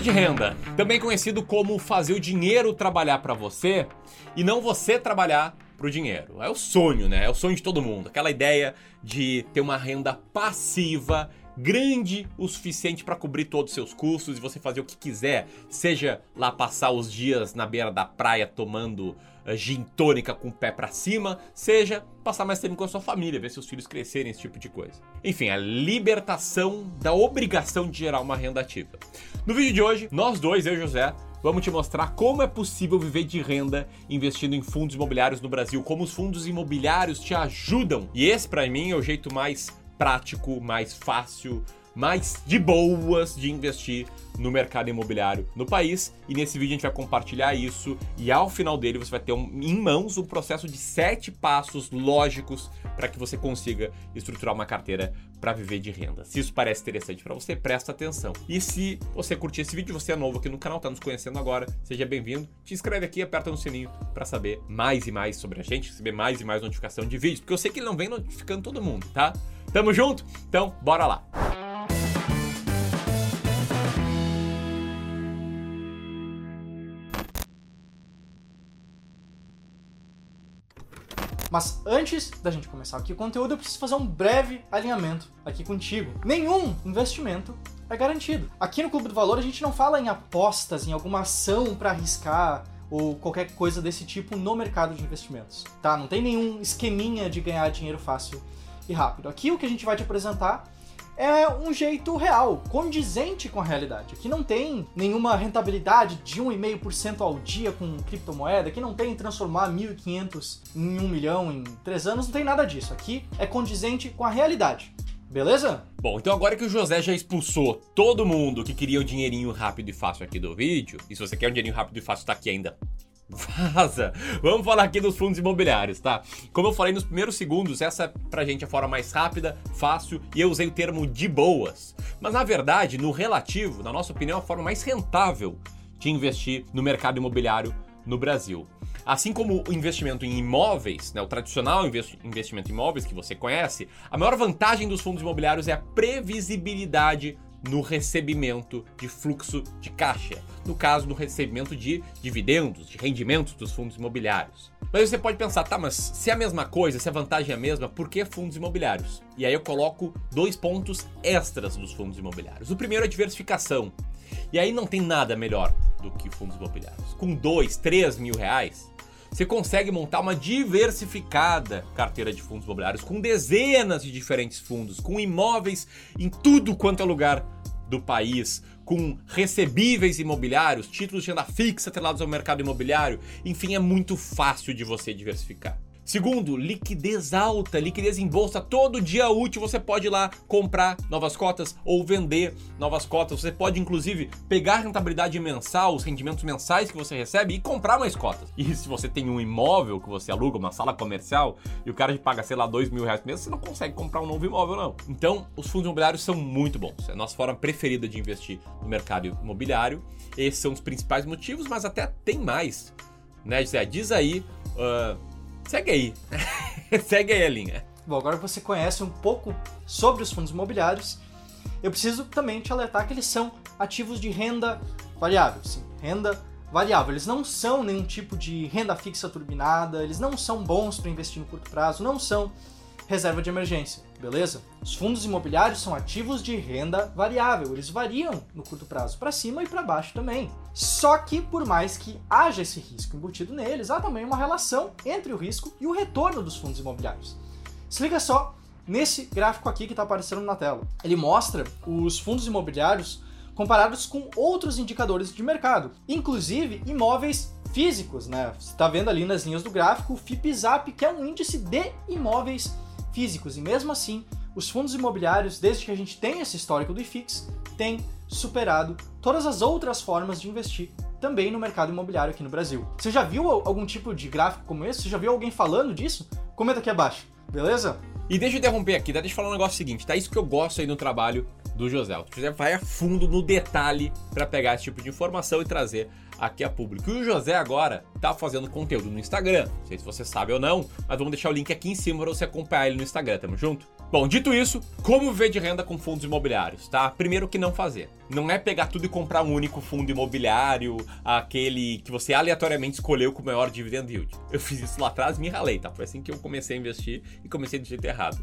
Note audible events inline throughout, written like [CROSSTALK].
De renda, também conhecido como fazer o dinheiro trabalhar para você e não você trabalhar para o dinheiro. É o sonho, né? É o sonho de todo mundo. Aquela ideia de ter uma renda passiva grande o suficiente para cobrir todos os seus custos e você fazer o que quiser, seja lá passar os dias na beira da praia tomando gin tônica com o pé para cima, seja passar mais tempo com a sua família, ver seus filhos crescerem, esse tipo de coisa. Enfim, a libertação da obrigação de gerar uma renda ativa. No vídeo de hoje, nós dois, eu e José, vamos te mostrar como é possível viver de renda investindo em fundos imobiliários no Brasil, como os fundos imobiliários te ajudam. E esse para mim é o jeito mais prático, mais fácil, mais de boas de investir no mercado imobiliário no país. E nesse vídeo a gente vai compartilhar isso e ao final dele você vai ter um, em mãos um processo de sete passos lógicos para que você consiga estruturar uma carteira para viver de renda. Se isso parece interessante para você, presta atenção. E se você curtir esse vídeo, você é novo aqui no canal, está nos conhecendo agora, seja bem-vindo. Te inscreve aqui, aperta no sininho para saber mais e mais sobre a gente, receber mais e mais notificação de vídeos, porque eu sei que ele não vem notificando todo mundo, tá? Tamo junto? Então, bora lá! Mas antes da gente começar aqui o conteúdo, eu preciso fazer um breve alinhamento aqui contigo. Nenhum investimento é garantido. Aqui no Clube do Valor a gente não fala em apostas, em alguma ação para arriscar ou qualquer coisa desse tipo no mercado de investimentos, tá? Não tem nenhum esqueminha de ganhar dinheiro fácil e rápido. Aqui o que a gente vai te apresentar é um jeito real, condizente com a realidade. Aqui não tem nenhuma rentabilidade de 1,5% ao dia com criptomoeda, aqui não tem transformar 1.500 em 1 milhão em 3 anos, não tem nada disso. Aqui é condizente com a realidade. Beleza? Bom, então agora que o José já expulsou todo mundo que queria o dinheirinho rápido e fácil aqui do vídeo, e se você quer um dinheirinho rápido e fácil, tá aqui ainda Vaza! Vamos falar aqui dos fundos imobiliários, tá? Como eu falei nos primeiros segundos, essa é pra gente a forma mais rápida, fácil e eu usei o termo de boas. Mas na verdade, no relativo, na nossa opinião, é a forma mais rentável de investir no mercado imobiliário no Brasil. Assim como o investimento em imóveis, né, o tradicional investimento em imóveis que você conhece, a maior vantagem dos fundos imobiliários é a previsibilidade no recebimento de fluxo de caixa, no caso no recebimento de dividendos, de rendimentos dos fundos imobiliários. Mas você pode pensar, tá, mas se é a mesma coisa, se a vantagem é a mesma, por que fundos imobiliários? E aí eu coloco dois pontos extras dos fundos imobiliários. O primeiro é diversificação. E aí não tem nada melhor do que fundos imobiliários. Com dois, três mil reais, você consegue montar uma diversificada carteira de fundos imobiliários com dezenas de diferentes fundos, com imóveis em tudo quanto é lugar do país, com recebíveis imobiliários, títulos de renda fixa atrelados ao mercado imobiliário. Enfim, é muito fácil de você diversificar. Segundo, liquidez alta, liquidez em bolsa. Todo dia útil você pode ir lá comprar novas cotas ou vender novas cotas. Você pode, inclusive, pegar a rentabilidade mensal, os rendimentos mensais que você recebe e comprar mais cotas. E se você tem um imóvel que você aluga, uma sala comercial, e o cara te paga, sei lá, dois mil reais por mês, você não consegue comprar um novo imóvel, não. Então, os fundos imobiliários são muito bons. É a nossa forma preferida de investir no mercado imobiliário. Esses são os principais motivos, mas até tem mais. Né, José? Diz aí. Uh, Segue aí. [LAUGHS] Segue aí a linha. Bom, agora que você conhece um pouco sobre os fundos imobiliários, eu preciso também te alertar que eles são ativos de renda variável. Sim, renda variável. Eles não são nenhum tipo de renda fixa turbinada, eles não são bons para investir no curto prazo, não são reserva de emergência, beleza? Os fundos imobiliários são ativos de renda variável, eles variam no curto prazo para cima e para baixo também. Só que por mais que haja esse risco embutido neles, há também uma relação entre o risco e o retorno dos fundos imobiliários. Se liga só nesse gráfico aqui que está aparecendo na tela. Ele mostra os fundos imobiliários comparados com outros indicadores de mercado, inclusive imóveis físicos, né? Você está vendo ali nas linhas do gráfico o FIPZAP, que é um índice de imóveis físicos. E mesmo assim, os fundos imobiliários, desde que a gente tem esse histórico do IFIX, têm superado todas as outras formas de investir também no mercado imobiliário aqui no Brasil. Você já viu algum tipo de gráfico como esse? Você já viu alguém falando disso? Comenta aqui abaixo, beleza? E deixa eu interromper aqui, tá? deixa eu falar um negócio seguinte, tá? Isso que eu gosto aí no trabalho do José. O José vai a fundo no detalhe para pegar esse tipo de informação e trazer aqui a público. E o José agora tá fazendo conteúdo no Instagram. Não sei se você sabe ou não, mas vamos deixar o link aqui em cima para você acompanhar ele no Instagram. Tamo junto? Bom, dito isso, como viver de renda com fundos imobiliários, tá? Primeiro que não fazer. Não é pegar tudo e comprar um único fundo imobiliário, aquele que você aleatoriamente escolheu com o maior dividend yield. Eu fiz isso lá atrás me ralei, tá? Foi assim que eu comecei a investir e comecei do jeito errado.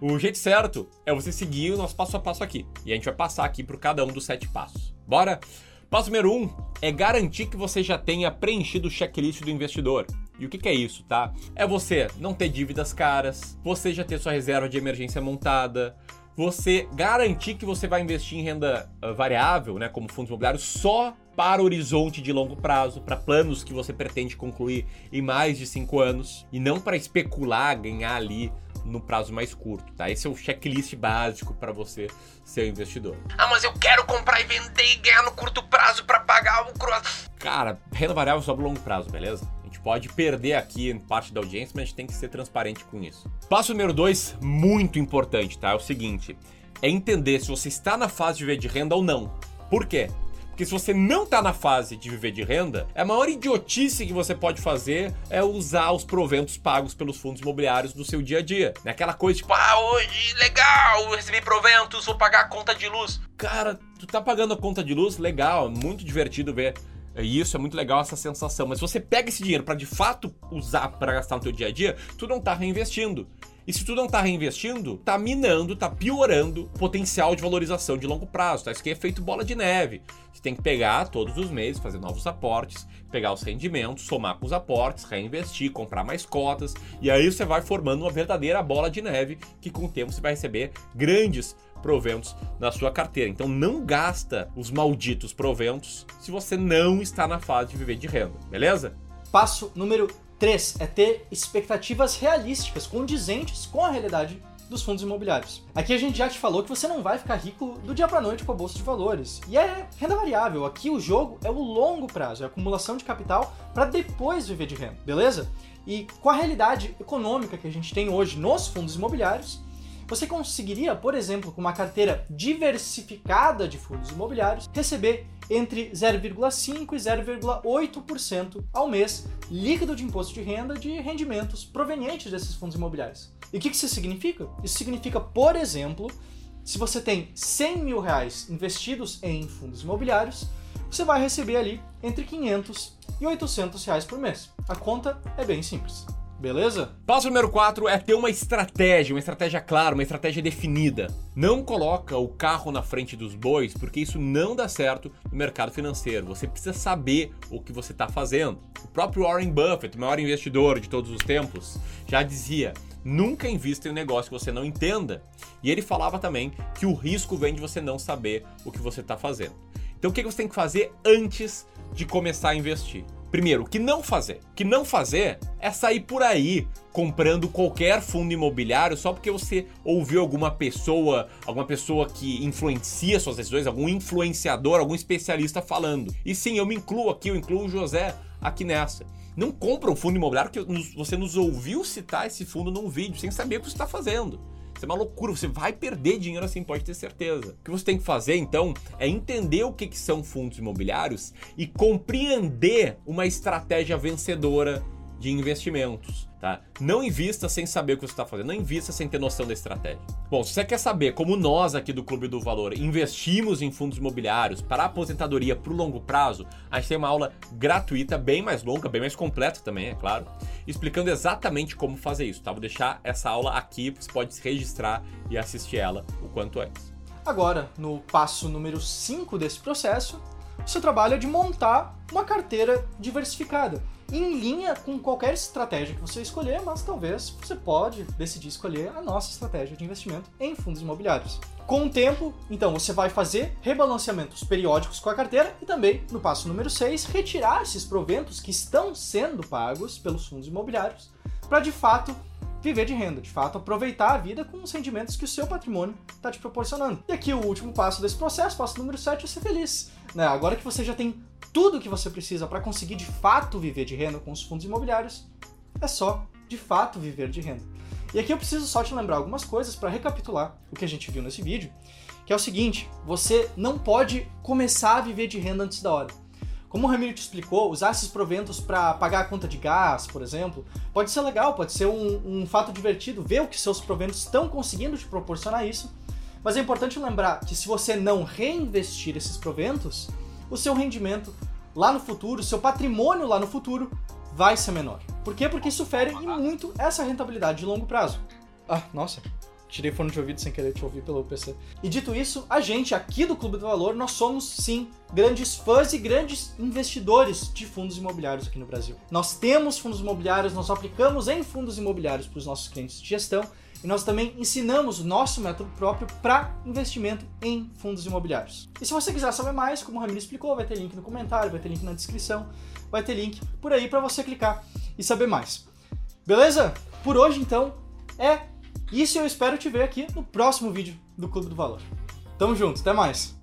O jeito certo é você seguir o nosso passo a passo aqui. E a gente vai passar aqui por cada um dos sete passos. Bora? Passo número um é garantir que você já tenha preenchido o checklist do investidor. E o que, que, é isso, tá? É você não ter dívidas caras, você já ter sua reserva de emergência montada, você garantir que você vai investir em renda uh, variável, né, como fundos imobiliários, só para horizonte de longo prazo, para planos que você pretende concluir em mais de cinco anos, e não para especular, ganhar ali no prazo mais curto, tá? Esse é o checklist básico para você ser investidor. Ah, mas eu quero comprar e vender e ganhar no curto prazo para pagar o cross. Cara, renda variável só pro longo prazo, beleza? gente pode perder aqui parte da audiência, mas a gente tem que ser transparente com isso. Passo número dois, muito importante, tá? É o seguinte: é entender se você está na fase de viver de renda ou não. Por quê? Porque se você não está na fase de viver de renda, a maior idiotice que você pode fazer é usar os proventos pagos pelos fundos imobiliários no seu dia a dia. É aquela coisa tipo, ah, hoje, legal, recebi proventos, vou pagar a conta de luz. Cara, tu tá pagando a conta de luz, legal, muito divertido ver e isso é muito legal essa sensação. Mas se você pega esse dinheiro para de fato usar para gastar no teu dia a dia, tu não tá reinvestindo. E se tu não tá reinvestindo, tá minando, tá piorando o potencial de valorização de longo prazo, tá? Isso aqui é feito bola de neve. Você tem que pegar todos os meses, fazer novos aportes, pegar os rendimentos, somar com os aportes, reinvestir, comprar mais cotas, e aí você vai formando uma verdadeira bola de neve que com o tempo você vai receber grandes proventos na sua carteira. Então não gasta os malditos proventos se você não está na fase de viver de renda, beleza? Passo número 3 é ter expectativas realísticas, condizentes com a realidade dos fundos imobiliários. Aqui a gente já te falou que você não vai ficar rico do dia para noite com a bolsa de valores. E é renda variável. Aqui o jogo é o longo prazo, é a acumulação de capital para depois viver de renda, beleza? E com a realidade econômica que a gente tem hoje nos fundos imobiliários, você conseguiria, por exemplo, com uma carteira diversificada de fundos imobiliários, receber entre 0,5% e 0,8% ao mês líquido de imposto de renda de rendimentos provenientes desses fundos imobiliários. E o que isso significa? Isso significa, por exemplo, se você tem 100 mil reais investidos em fundos imobiliários, você vai receber ali entre 500 e 800 reais por mês. A conta é bem simples. Beleza? Passo número 4 é ter uma estratégia, uma estratégia clara, uma estratégia definida. Não coloca o carro na frente dos bois, porque isso não dá certo no mercado financeiro. Você precisa saber o que você está fazendo. O próprio Warren Buffett, o maior investidor de todos os tempos, já dizia: nunca invista em um negócio que você não entenda. E ele falava também que o risco vem de você não saber o que você está fazendo. Então o que você tem que fazer antes de começar a investir? Primeiro, o que não fazer? O que não fazer é sair por aí comprando qualquer fundo imobiliário só porque você ouviu alguma pessoa, alguma pessoa que influencia suas decisões, algum influenciador, algum especialista falando. E sim, eu me incluo aqui, eu incluo o José aqui nessa. Não compra um fundo imobiliário que você nos ouviu citar esse fundo num vídeo sem saber o que você está fazendo. Isso é uma loucura, você vai perder dinheiro assim, pode ter certeza. O que você tem que fazer então é entender o que, que são fundos imobiliários e compreender uma estratégia vencedora de investimentos tá? Não invista sem saber o que você está fazendo, não invista sem ter noção da estratégia. Bom, se você quer saber como nós aqui do Clube do Valor investimos em fundos imobiliários para aposentadoria para o longo prazo, a gente tem uma aula gratuita, bem mais longa, bem mais completa também, é claro, explicando exatamente como fazer isso, tá? Vou deixar essa aula aqui, você pode se registrar e assistir ela o quanto antes. Agora, no passo número 5 desse processo, o seu trabalho é de montar uma carteira diversificada em linha com qualquer estratégia que você escolher, mas talvez você pode decidir escolher a nossa estratégia de investimento em fundos imobiliários. Com o tempo, então, você vai fazer rebalanceamentos periódicos com a carteira e também, no passo número 6, retirar esses proventos que estão sendo pagos pelos fundos imobiliários para de fato viver de renda, de fato aproveitar a vida com os rendimentos que o seu patrimônio está te proporcionando. E aqui o último passo desse processo, passo número 7, é ser feliz. Né? Agora que você já tem tudo o que você precisa para conseguir de fato viver de renda com os fundos imobiliários, é só de fato viver de renda. E aqui eu preciso só te lembrar algumas coisas para recapitular o que a gente viu nesse vídeo, que é o seguinte: você não pode começar a viver de renda antes da hora. Como o Ramiro te explicou, usar esses proventos para pagar a conta de gás, por exemplo, pode ser legal, pode ser um, um fato divertido ver o que seus proventos estão conseguindo te proporcionar isso. Mas é importante lembrar que se você não reinvestir esses proventos, o seu rendimento lá no futuro, o seu patrimônio lá no futuro vai ser menor. Por quê? Porque isso fere e muito essa rentabilidade de longo prazo. Ah, nossa, tirei fone de ouvido sem querer te ouvir pelo PC. E dito isso, a gente aqui do Clube do Valor, nós somos sim grandes fãs e grandes investidores de fundos imobiliários aqui no Brasil. Nós temos fundos imobiliários, nós aplicamos em fundos imobiliários para os nossos clientes de gestão e nós também ensinamos o nosso método próprio para investimento em fundos imobiliários. E se você quiser saber mais, como o Ramiro explicou, vai ter link no comentário, vai ter link na descrição, vai ter link por aí para você clicar e saber mais. Beleza? Por hoje então é isso eu espero te ver aqui no próximo vídeo do Clube do Valor. Tamo junto, até mais!